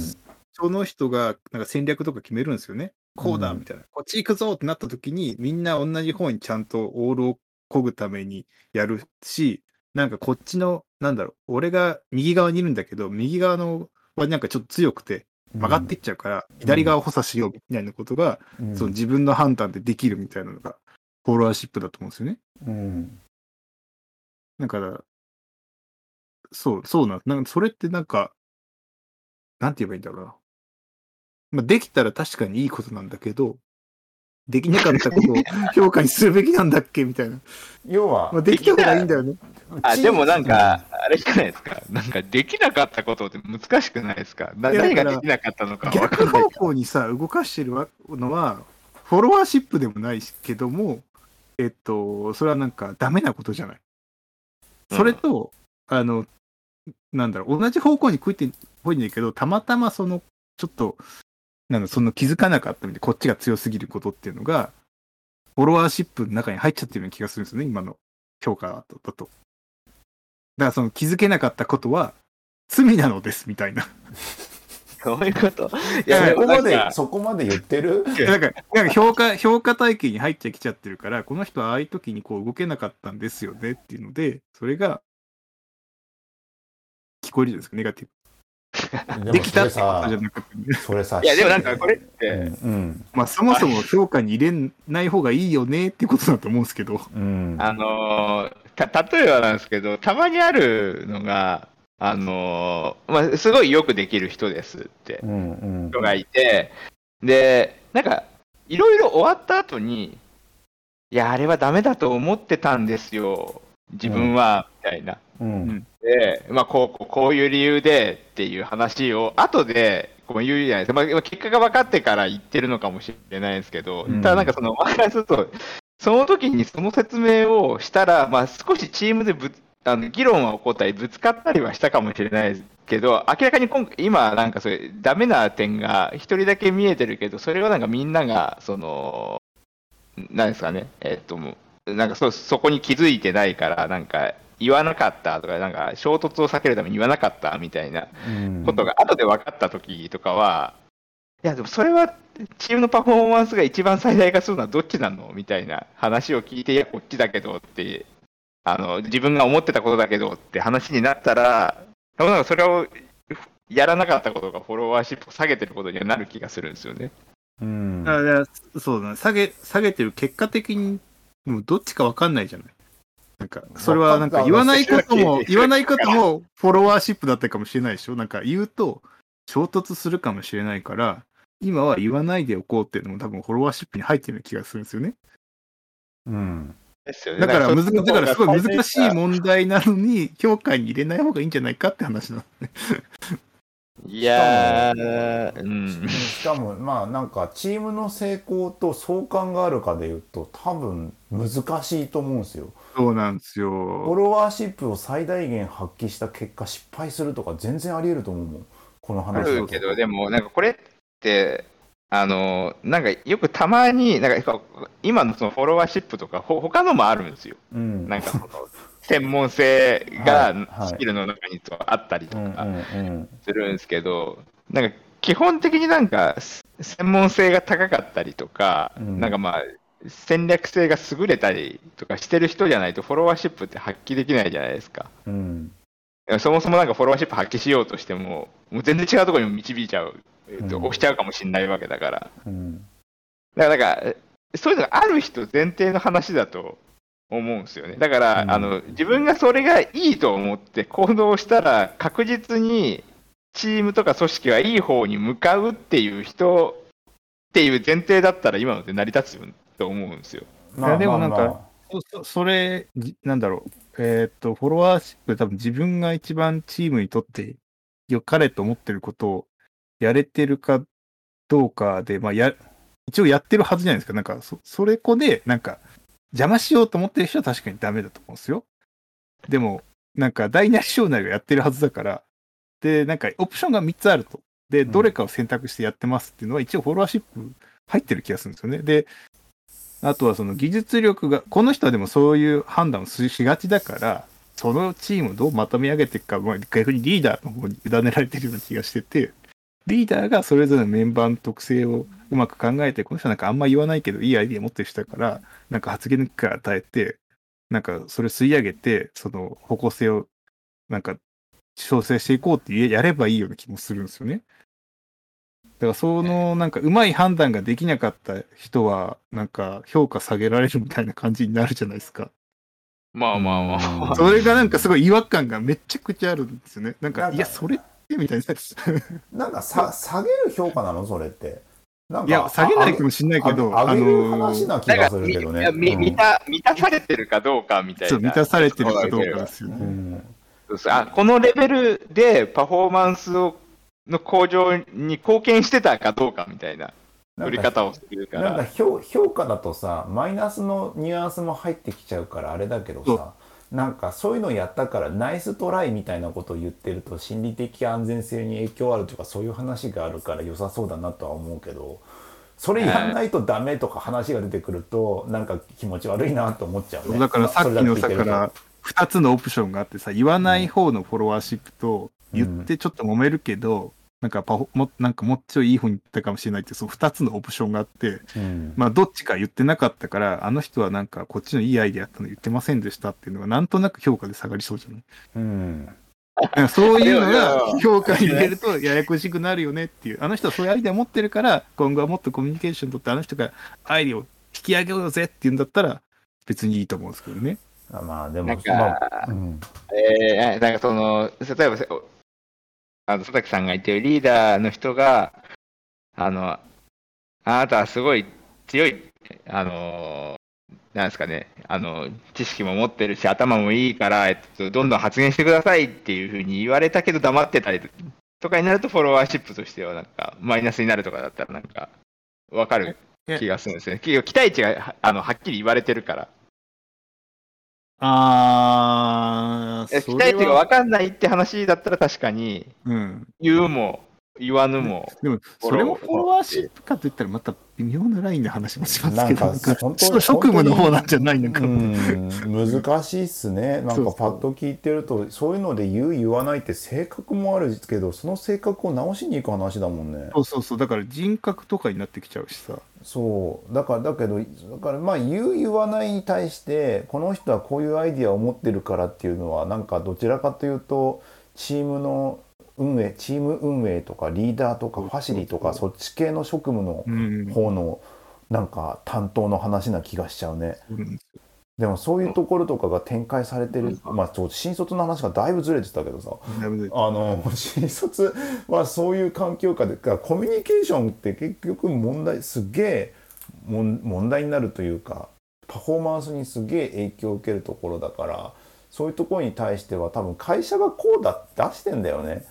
その人がなんか戦略とか決めるんですよね。こうだうんみたいな。こっち行くぞってなった時に、みんな同じ方にちゃんとオールを漕ぐためにやるし、なんかこっちの、なんだろう、俺が右側にいるんだけど、右側のはなんかちょっと強くて曲がっていっちゃうから、左側を補佐しようみたいなことが、うんその自分の判断でできるみたいなのが、フォロワーシップだと思うんですよね。うんだから、そう、そうなんなんかそれってなんか、なんて言えばいいんだろうな。まあ、できたら確かにいいことなんだけど、できなかったことを評価にするべきなんだっけみたいな。要はまあ、できた方がいいんだよね。あ、でもなんか、あれじゃないですか。なんか、できなかったことって難しくないですか？何がだからできなかったのかわか逆んない方。向にさ、動かしてるのは、フォロワーシップでもないしけども、えっと、それはなんかダメなことじゃない。それと、あの、なんだろう、同じ方向に食いて、ほいんだけど、たまたまその、ちょっと、なんだ、その気づかなかったみたいで、こっちが強すぎることっていうのが、フォロワーシップの中に入っちゃってるような気がするんですよね、今の評価だと。だからその気づけなかったことは罪なのですみたいな。どういうこと？いいやや、そこまでそこまで言ってる？なんか、なんか評価、評価体系に入ってきちゃってるから、この人はああいう時にこう動けなかったんですよねっていうので、それが、聞こえるじゃないですか、ネガティブ。でできたってことじゃなくて、それさいや、でもなんかこれっうて、んうん。まあそもそも評価に入れない方がいいよねってことだと思うんですけど、うん。あのーた、例えばなんですけど、たまにあるのが、あのーまあ、すごいよくできる人ですって。うんうん。人がいて、で、なんか、いろいろ終わった後に、いや、あれはダメだと思ってたんですよ、自分は、みたいな。うんで、まあ、こう、こういう理由でっていう話を、後で、こう言うじゃないですか。まあ、結果が分かってから言ってるのかもしれないですけど、うんただなんかその、マイナスと、その時にその説明をしたら、まあ、少しチームでぶあの議論は起こったり、ぶつかったりはしたかもしれないですけど、明らかに今回今、なんかそれ、ダメな点が一人だけ見えてるけど、それはなんかみんなが、その、なんですかね、えっと、もうなんかそそこに気づいてないから、なんか言わなかったとか、なんか衝突を避けるために言わなかったみたいなうん。ことが後で分かった時とかは、いや、でもそれはチームのパフォーマンスが一番最大化するのはどっちなのみたいな話を聞いて、いや、こっちだけどって、あの自分が思ってたことだけどって話になったら、多分なんかそれをやらなかったことがフォロワーシップを下げてることにはなる気がするんですよね。うん。だからそうだね、下げ、下げてる結果的に、もうどっちかわかんないじゃない。なんか、それはなんか言わないことも、言わないこともフォロワーシップだったかもしれないでしょ？なんか言うと衝突するかもしれないから、今は言わないでおこうっていうのも多分フォロワーシップに入ってるような気がするんですよね。うんですよねだから、むずだからすごい難しい問題なのに、評価に入れない方がいいんじゃないかって話なの。いやー、うん。しかもまあなんかチームの成功と相関があるかでいうと多分難しいと思うんですよ。そうなんですフォよ。ロワーシップを最大限発揮した結果失敗するとか全然あり得ると思うもんこのあ話だとるけど、でも、なんかこれって、あの、なんかよくたまに、なんか今のそのフォロワーシップとか、ほ他のもあるんですよ。うんなんか専門性はいがはい。スキルの中にあったりとかするんですけど、なんか基本的になんかす専門性が高かったりとか、うん。なんかまあ、戦略性が優れたりとかしてる人じゃないとフォロワーシップって発揮できないじゃないですか。うん。そもそもなんかフォロワーシップ発揮しようとしても、もう全然違うところにも導いちゃう、押しちゃうかもしれないわけだから。うん。だから、なんか、そういうのがある人前提の話だと思うんですよね。だから、うんあの、自分がそれがいいと思って行動したら、確実にチームとか組織はいい方に向かうっていう人っていう前提だったら、今のって成り立つと思うんですよ。まあいやでもなんかまあまそそそれ、じなんだろう。えーっと、フォロワーシップ、多分自分が一番チームにとって良かれと思ってることをやれてるかどうかで、まあ、や、一応やってるはずじゃないですか。なんか、そ、それこで、なんか、邪魔しようと思ってる人は確かにダメだと思うんですよ。でも、なんか、大なり小なりがやってるはずだから、で、なんか、オプションが3つあると。で、うんどれかを選択してやってますっていうのは、一応フォロワーシップ入ってる気がするんですよね。で、あとはその技術力が、この人はでもそういう判断をししがちだから、そのチームをどうまとめ上げていくか、まあ、逆にリーダーの方に委ねられてるような気がしてて、リーダーがそれぞれのメンバーの特性をうまく考えて、この人はなんかあんま言わないけど、いいアイディア持ってる人だから、なんか発言の機与えて、なんかそれを吸い上げて、その方向性をなんか調整していこうってやればいいような気もするんですよね。だからそのなんかうまい判断ができなかった人はなんか評価下げられるみたいな感じになるじゃないですか。まあまあまあ。うんそれがなんかすごい違和感がめちゃくちゃあるんですよね。なんか、なんかいや、それってみたいな。なんかさ下げる評価なのそれって。なんかいや、下げないかもしれないけど、あああげるの話な気がするけどね。いやみうん。満た満たされてるかどうかみたいな。そう、満たされてるかどうかですよね。あこのレベルでパフォーマンスをの向上に貢献してたかどうかみたいな。なんか取り方をするかなんから評評価だとさマイナスのニュアンスも入ってきちゃうからあれだけどそさなんかそういうのやったからナイストライみたいなことを言ってると心理的安全性に影響あるとかそういう話があるから良さそうだなとは思うけどそれやんないとダメとか話が出てくるとなんか気持ち悪いなと思っちゃうね。だからさっきのさから、二つのオプションがあってさ、言わない方のフォロワーシップと、言ってちょっと揉めるけど、なんかパフォも、なんかもっちょいいい方に言ったかもしれないって、その二つのオプションがあって、うんまあどっちか言ってなかったから、あの人はなんかこっちのいいアイデアだったの言ってませんでしたっていうのがなんとなく評価で下がりそうじゃない？うんそういうのがや評価に入れるとややこしくなるよねっていう。あの人はそういうアイデア持ってるから、今後はもっとコミュニケーション取ってあの人がアイデアを引き上げようぜって言うんだったら別にいいと思うんですけどね。あまあでもなんかまあうんえー、なんかその、例えば、おあの佐々木さんが言ってるリーダーの人が、あの、あなたはすごい強い、あの、なんですかね、あの、知識も持ってるし、頭もいいから、えっと、どんどん発言してくださいっていうふうに言われたけど黙ってたりとかになると、フォロワーシップとしては、なんか、マイナスになるとかだったら、なんか、わかる気がするんですよね。期期待値がはあのはっきり言われてるから。あ期待値が分かんないって話だったら確かに、うん。言うも言わぬも、でも、それもフォロワー。シップかといったらまた微妙なラインで話もしますけど、なんか 本当ちょっと職務の方なんじゃないのか。うん難しいっすね。なんそうそう。かパッと聞いてるとそういうので言う言わないって性格もあるけどその性格を直しに行く話だもんね。そうそうそう。だから人格とかになってきちゃうしさ。そう。だからだけどだからまあ言う言わないに対してこの人はこういうアイディアを持ってるからっていうのはなんかどちらかというとチームの運営チーム運営とかリーダーとかファシリとかそっち系の職務のうん。方のなんか担当の話な気がしちゃうね。でもそういうところとかが展開されてる、まあ新卒の話がだいぶずれてたけどさあの新卒はそういう環境下でかコミュニケーションって結局問題すげえ問題になるというかパフォーマンスにすげえ影響を受けるところだからそういうところに対しては多分会社がこうだって出してんだよね。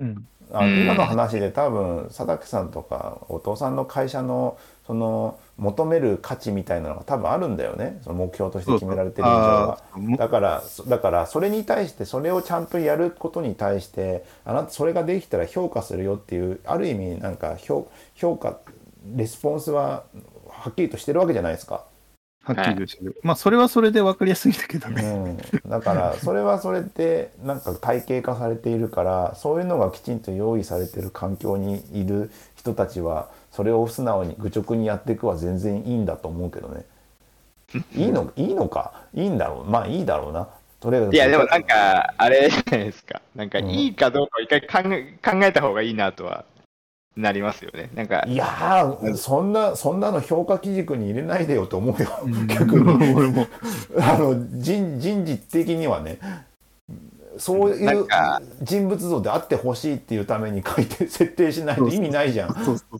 うん。うんあ今の話で多分佐竹さんとかお父さんの会社のその求める価値みたいなのが多分あるんだよねその目標として決められてる以上は。だからそだからそれに対してそれをちゃんとやることに対してあなたそれができたら評価するよっていうある意味なんか評評価レスポンスははっきりとしてるわけじゃないですか。はっきりとしてる。まあ、それはそれで分かりやすいんだけどね。うん、だから それはそれでなんか体系化されているからそういうのがきちんと用意されてる環境にいる人たちはそれを素直に愚直にやっていくは全然いいんだと思うけどね。いいのいいのか？いいんだろう？まあいいだろうな。とりあえずいや、でもなんか、あれじゃないですか、なんかうんいいかどうかを一回考え考えた方がいいなとはなりますよね。なんか、いやーそんなそんなの評価基軸に入れないでよと思うよ。逆に。俺も。あの人人事的にはねそういなんうか人物像であってほしいっていうために書いて設定しないと意味ないじゃん。そうそう。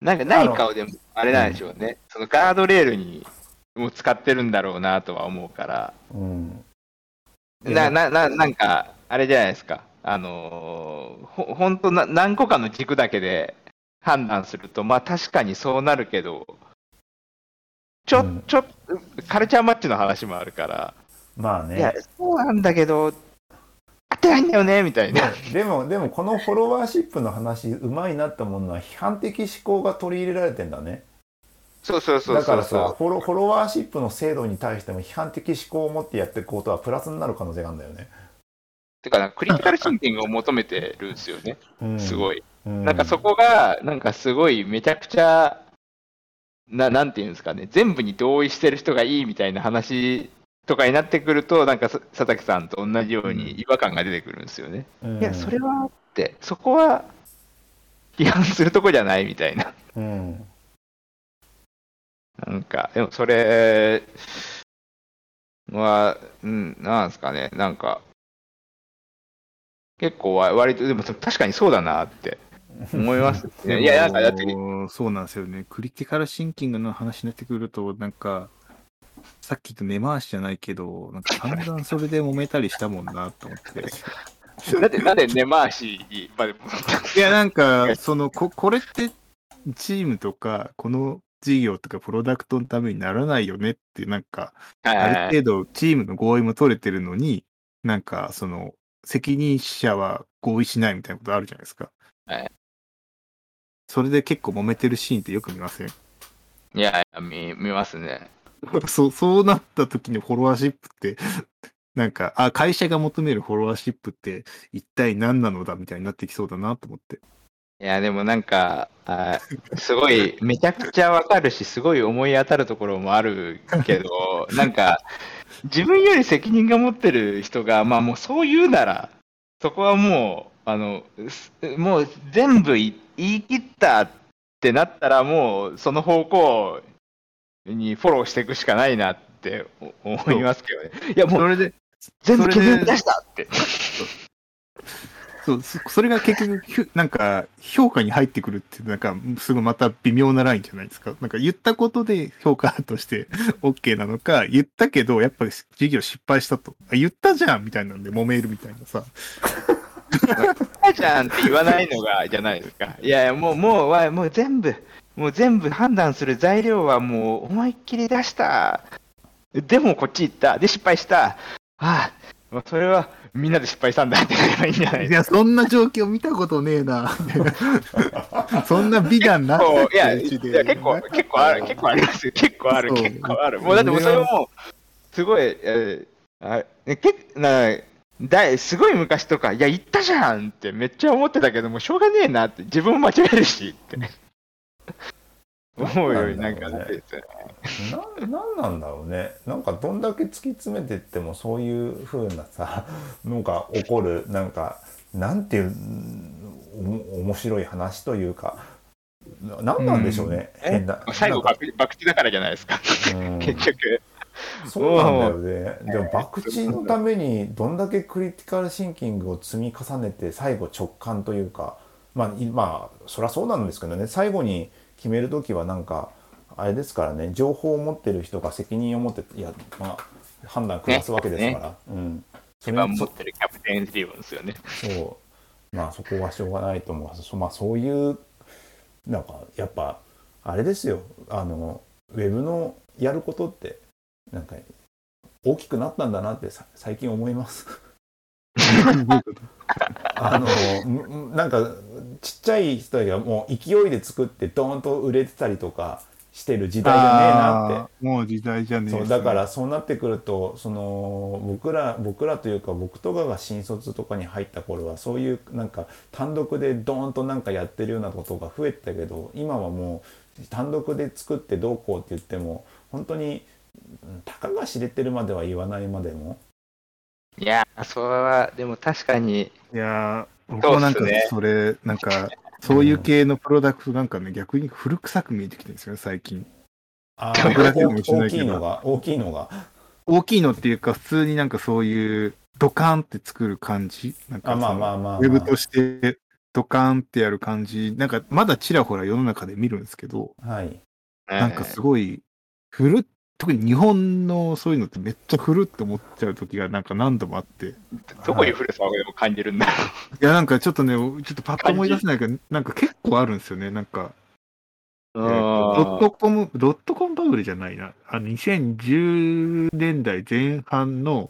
なんか何かをでも、あれなんでしょうね、そのガードレールにもう使ってるんだろうなとは思うから、うんな、な、ななんか、あれじゃないですか、あのーほほんとな何個かの軸だけで判断すると、まあ確かにそうなるけど、ちょ、うんちょ、カルチャーマッチの話もあるから、まあいやね、そうなんだけど、合ってないんだよね、みたいな。でもでもこのフォロワーシップの話うまいなって思うのは批判的思考が取り入れられてんだねそうそうそうだから。さフォロフォロワーシップの制度に対しても批判的思考を持ってやっていくことはプラスになる可能性があるんだよね、てか、クリティカルシンキングを求めてるんですよね、うん、すごい。うん。なんかそこが、なんかすごいめちゃくちゃ、ななんていうんですかね、全部に同意してる人がいいみたいな話とかになってくると、なんかさ佐々木さんと同じように違和感が出てくるんですよね。うん。いや、それはって、そこは批判するとこじゃないみたいな。うん。なんか、でもそれは、うん、なんですかね、なんか、結構わ割と、でも確かにそうだなって思いますね。いや、なんかだって、もそうなんですよね。クリティカルシンキングの話になってくると、なんか、さっきと根回しじゃないけど、なんか散々それで揉めたりしたもんなと思って。だって、なんで根回しにまで、いや、なんか、その、こ、これって、チームとか、この事業とかプロダクトのためにならないよねって、なんか、ある程度チームの合意も取れてるのに、なんか、その、責任者は合意しないみたいなことあるじゃないですか。はいそれで結構揉めてるシーンってよく見ません？いやいや、見、見ますね。そう、そうなった時のフォロワーシップって、なんか、あ、会社が求めるフォロワーシップって一体何なのだみたいになってきそうだなと思って。いや、でもなんか、あすごい、めちゃくちゃわかるし、すごい思い当たるところもあるけど、なんか、自分より責任が持ってる人が、まあもうそう言うなら、そこはもう、あの、すもう全部い言い切ったってなったら、もうその方向にフォローしていくしかないなって思いますけどね。いや、もそうれで、全部削り出したって。そう、それが結局、なんか、評価に入ってくるって、なんか、すごいまた微妙なラインじゃないですか。なんか、言ったことで評価として OK なのか、言ったけど、やっぱり事業失敗したと。あ言ったじゃんみたいなんで揉めるみたいなさ。じゃんって言わないのが、じゃないですか。いやいや、もう、もう、わもう全部、もう全部判断する材料はもう思いっきり出した。でもこっち行った。で、失敗した。ああ、まあそれはみんなで失敗したんだってなればいいんじゃないいや、そんな状況見たことねえな。そんな美談なか。ったいや、結構、結構ある、結構ありますよ。結構ある、結構ある。もうだってもうそれはもう、すごい、えー、あねけなだいすごい昔とか、いや、言ったじゃんってめっちゃ思ってたけど、もうしょうがねえなって、自分も間違えるしって。思うよりなんかね。ですよね。ななんなんだろうね。なんかどんだけ突き詰めてってもそういう風なさのが起こるなんかなんていううんおも面白い話というかななんなんでしょうね、うん。変な最後、なんか。博博打だからじゃないですか、うん。結局。そうなんだよね。でも博打のためにどんだけクリティカルシンキングを積み重ねて最後直感というかまあいまあそりゃそうなんですけどね。最後に決める時はなんかあれですからね情報を持ってる人が責任を持っていや、まあ、判断下すわけですから、うん、それ一番持ってるキャプテン理論ですよね。そう。まあそこはしょうがないと思いますそまあそういうなんかやっぱあれですよ。あのウェブのやることってなんか大きくなったんだなってさ最近思います。あのむなんかちっちゃい人たちがもう勢いで作ってドーンと売れてたりとかしてる時代じゃねえなって。もう時代じゃねえそうだからそうなってくるとその僕ら僕らというか僕とかが新卒とかに入った頃はそういうなんか単独でドーンとなんかやってるようなことが増えてたけど今はもう単独で作ってどうこうって言っても本当にうんたかが知れてるまでは言わないまでも。いやー、それは、でも確かに、いやー、僕はなんかそうっすね。なんか、そういう系のプロダクトなんかね、逆に古臭く見えてきてるんですよね、最近。あでもーだけかもしれないけど。大きいのが大きいのが。大きいのっていうか、普通になんかそういう、ドカンって作る感じ？なんかあまあそのまあまあ、まあ、ウェブとして、ドカンってやる感じ、なんかまだちらほら世の中で見るんですけど、はい。なんかすごい、古っ、特に日本のそういうのってめっちゃ古って思っちゃう時がなんか何度もあって。いどこに古さをでも感じるんだろや、なんかちょっとね、ちょっとパッと思い出せないけど、なんか結構あるんですよね、なんか。う。えーとドットコム、ドットコムバブルじゃないな。あの、2010年代前半の、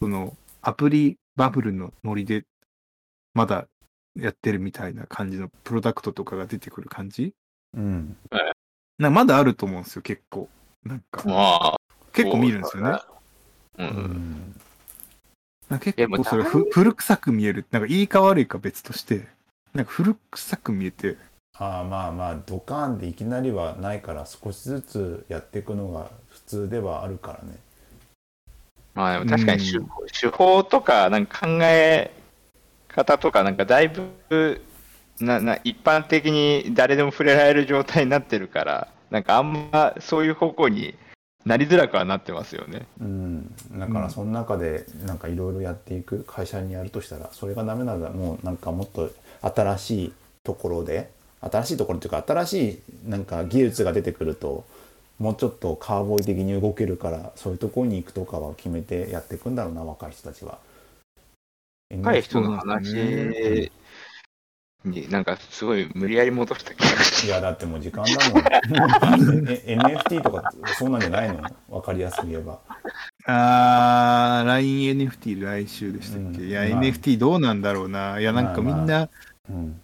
その、アプリバブルのノリで、まだやってるみたいな感じのプロダクトとかが出てくる感じうんなまだあると思うんですよ、結構。なんか、まあ、結構見るんですよね。う。うんんなん結構それ古臭く見える。なんかいいか悪いか別として、なんか古臭く見えて、ああまあまあドカーンでいきなりはないから少しずつやっていくのが普通ではあるからねまあでも確かに手,、うん手法とか、なんか考え方とか、なんかだいぶなな一般的に誰でも触れられる状態になってるから、なんかあんまそういう方向になりづらくはなってますよね。うんだからその中でなんかいろいろやっていく会社にやるとしたらそれがダメならもうなんかもっと新しいところで新しいところっていうか新しいなんか技術が出てくるともうちょっとカーボーイ的に動けるからそういうところに行くとかは決めてやっていくんだろうな若い人たちは。若い人の話に、なんかすごい無理やり戻した気が。しいやだってもう時間だもん。え NFT とかそうなんじゃないの？分かりやすく言えば。あー、LINENFT 来週でしたっけ、いや、うんまあ NFT どうなんだろうな。いや、なんかみんな、うん。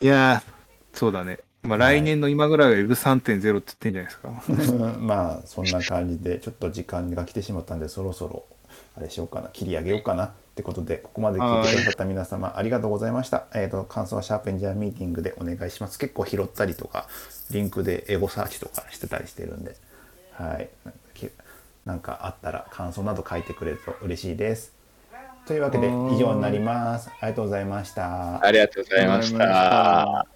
いやー、そうだね。まあ来年の今ぐらいは Web3.0 って言ってんじゃないですか？まあそんな感じでちょっと時間が来てしまったんでそろそろあれしようかな。切り上げようかなってことでここまで聞いてくださった皆様ありがとうございました。えっ、と感想はシャープエンジニアミーティングでお願いします。結構拾ったりとかリンクでエゴサーチとかしてたりしてるんで、はい。きなんかあったら感想など書いてくれると嬉しいです。というわけで以上になります。ありがとうございました。ありがとうございました。